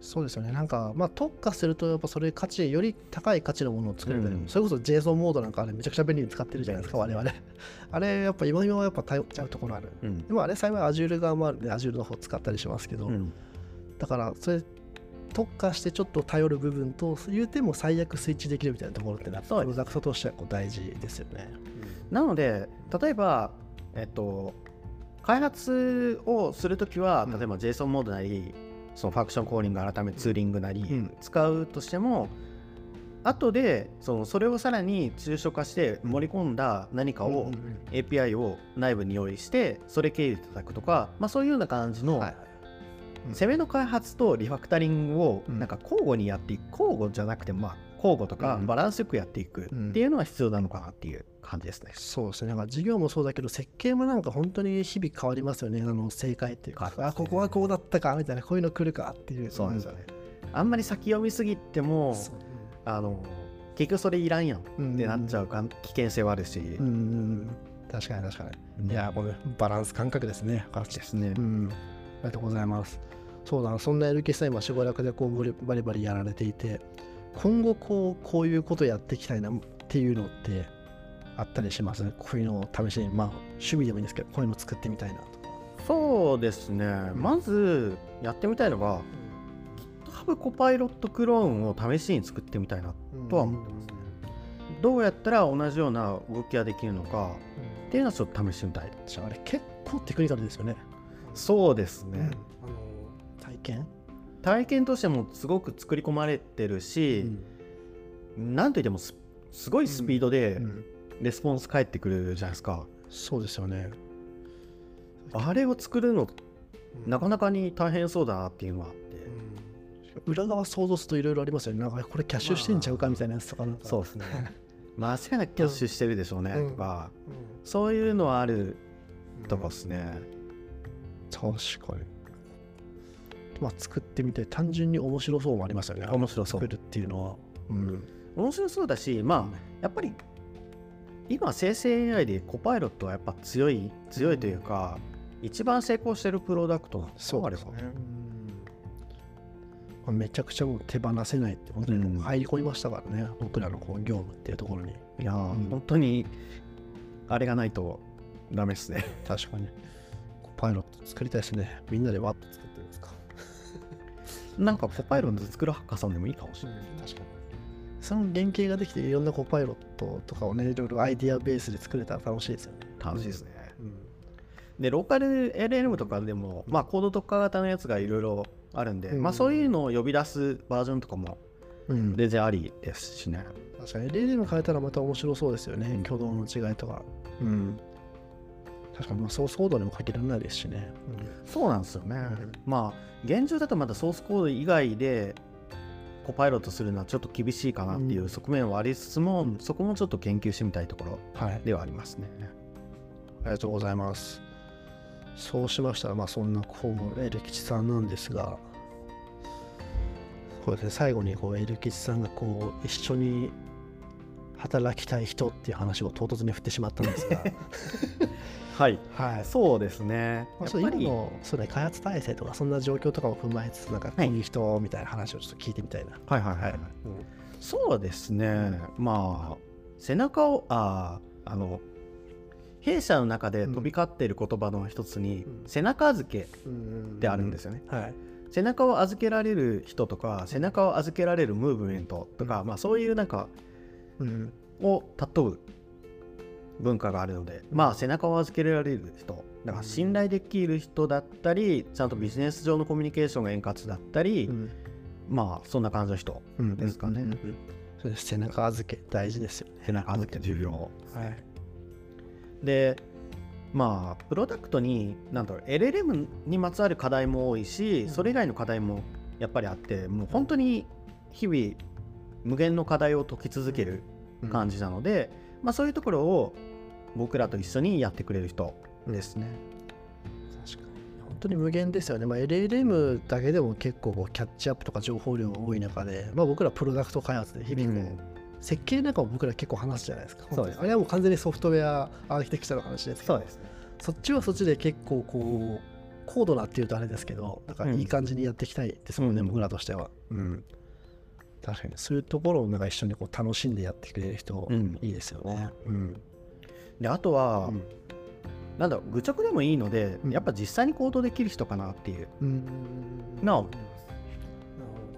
そうですよね。なんか、まあ、特化すると、やっぱそれ価値、より高い価値のものを作れたり、うんそれこそ JSON モードなんかあれめちゃくちゃ便利に使ってるじゃないですか、我々。あれ、やっぱ今今はやっぱ頼っちゃうところある。うんでもあれ幸い Azure 側もあるんで、Azure の方使ったりしますけど、うんだから、それ、特化してちょっと頼る部分と、言うても最悪スイッチできるみたいなところってな、プそうです。ロダクトとしてはこう大事ですよね。なので、例えば、えっと、開発をするときは、例えば JSON モードなり、そのファクションコーリング改めツーリングなりうん。使うとしても、後でそのそれをさらに抽象化して盛り込んだ何かを API を内部に用意してそれ経由で叩くとか、まあ、そういうような感じのはい攻めの開発とリファクタリングをうんなんか交互にやっていく交互じゃなくてまあ交互とかうんバランスよくやっていくっていうのは必要なのかなっていう感じですね。そうですね。なんか事業もそうだけど、設計もなんか本当に日々変わりますよね。あの正解っていうか、ねあ、ここはこうだったかみたいな、こういうの来るかっていう。そうなんですよね。あんまり先読みすぎてもそうあの結局それいらんやんっうんてなっちゃうか危険性はあるし、うんうんうん確かに確かに。いや、これバランス感覚ですね。バランスですねう。ん。ありがとうございます。そうだな、そんな LK さん今、しばらくでこうバリバリバリやられていて、今後こう、こういうことやっていきたいなっていうのってあったりします？こういうのを試しに、まあ、趣味でもいいんですけど、こういうの作ってみたいなとか。そうですね。まずやってみたいのが GitHub コパイロットクローンを試しに作ってみたいな。とは思ってますねどうやったら同じような動きができるのかっていうのはちょっと試してみたい。じゃああれ結構テクニカルですよね。そうですね。あの体験、体験としてもすごく作り込まれてるし、なんといってもすすごいスピードでうんレスポンス返ってくるじゃないですか。そうですよね。あれを作るのなかなかに大変そうだなっていうのはあって。裏側想像するといろいろありますよね。なんかこれキャッシュしてんちゃうかみたいなやつとかなんか。そうですね。間違いなくキャッシュしてるでしょうね、うんとかそういうのはあるとこですね、確かに。まあ、作ってみて単純に面白そうもありますよね。面白そう作るっていうのは。うん。面白そうだしまあやっぱり今生成 AI でコパイロットはやっぱ強い強いというか、一番成功してるプロダクトなんですよあれはうんめちゃくちゃもう手放せないって、本当に入り込みましたからね、僕らのこう業務っていうところに。いやー、うん本当にあれがないとダメですね確かに。パイロット作りたいですね。みんなでワッと作。なんかコパイロット作るハッカソンでもいいかもしれない、確かに。その原型ができていろんなコパイロットとかをね、いろいろアイディアベースで作れたら楽しいですよね。楽しいですね、うん。でローカル LLM とかでも、まあ、コード特化型のやつがいろいろあるんで、うんまあ、そういうのを呼び出すバージョンとかもうん、全然ありですしね、確かに LLM 変えたらまた面白そうですよね、うん挙動の違いとか。うん。確かに、まあ、ソースコードにも限らないですしね。そうなんですよね、うん。まあ現状だとまだソースコード以外でコパイロットするのはちょっと厳しいかなっていう側面はありつつも、そこもちょっと研究してみたいところはい。ではありますね。ありがとうございます。そうしましたら、まあ、そんなこう、エル吉さんなんですが、こうで最後にこうエル吉さんがこう一緒に働きたい人っていう話を唐突に振ってしまったんですが、はい。はい。そうですね。まあ、そう今のそう、ね、開発体制とかそんな状況とかも踏まえつつなんかこういう人みたいな話をちょっと聞いてみたいな。はいはいはい、そうですね。まあ背中をあーあの弊社の中で飛び交っている言葉の一つに、うん。背中預けうんってあるんですよね、はい。背中を預けられる人とか背中を預けられるムーブメントとか、まあそういうなんかうん。を尊う文化があるので、まあ背中を預けられる人だから信頼できる人だったりちゃんとビジネス上のコミュニケーションが円滑だったり、うん。まあそんな感じの人うんですかね。うんうんそうです背中預け大事ですよね。背中預け重要。はい。でまあプロダクトになんだろう LLM にまつわる課題も多いし、それ以外の課題もやっぱりあってもう本当に日々無限の課題を解き続ける感じなので、まあ、そういうところを僕らと一緒にやってくれる人ですね。確かに本当に無限ですよね、まあ、LLM だけでも結構こうキャッチアップとか情報量が多い中で、まあ、僕らプロダクト開発で日々こう、設計なんかも僕ら結構話すじゃないですか。そうですあれはもう完全にソフトウェアアーキテクチャの話ですけど、ですね。そっちはそっちで結構こう、高度なっていうとあれですけど、なんかいい感じにやっていきたいですもんね、うん僕らとしては。うん。確かに、そういうところをなんか一緒にこう楽しんでやってくれる人、うん。いいですよね。うん。であとは、うん。なんだろう愚直でもいいので、うん。やっぱ実際に行動できる人かなっていう。うん。のは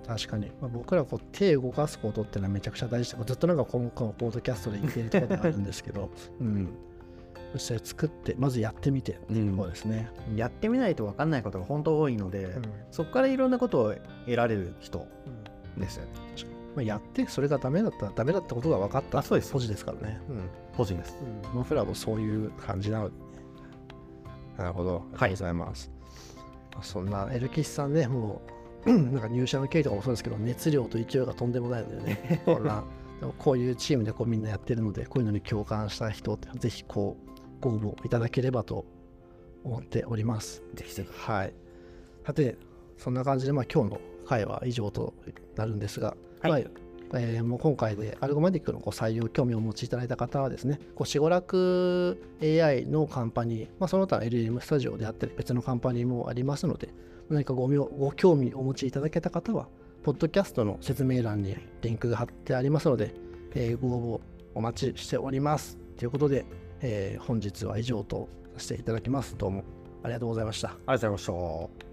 確かに、まあ、僕らこう手を動かすことっていうのはめちゃくちゃ大事でずっとなんか今回のポードキャストで言っているところではあるんですけど、うん、実際作ってまずやってみてっていうところですね。やってみないと分かんないことが本当多いので、うん。そこからいろんなことを得られる人ですよね。まあ、やってそれがダメだったらダメだったことが分かったあそうですポジですからね。うん個人です。僕らもそういう感じなので、ね。なるほど。ありがとうございます。まあそんなエルキスさんね、もう、なんか入社の経緯とかもそうですけど、熱量と勢いがとんでもないのでね、こんなでもこういうチームでこうみんなやってるので、こういうのに共感した人って、ぜひこう、ご応募いただければと思っております。ぜひぜひ。はい。さて、そんな感じで、まあ、今日の回は以上となるんですが、はいまあえーもう今回でアルゴマティックのこう採用興味をお持ちいただいた方はですね、こうしごらく AI のカンパニー、まあ、その他 LLM スタジオであったり別のカンパニーもありますので、何かごご興味をお持ちいただけた方は、ポッドキャストの説明欄にリンクが貼ってありますので、えーご応募お待ちしております。ということで、えー本日は以上とさせていただきます。どうもありがとうございました。ありがとうございました。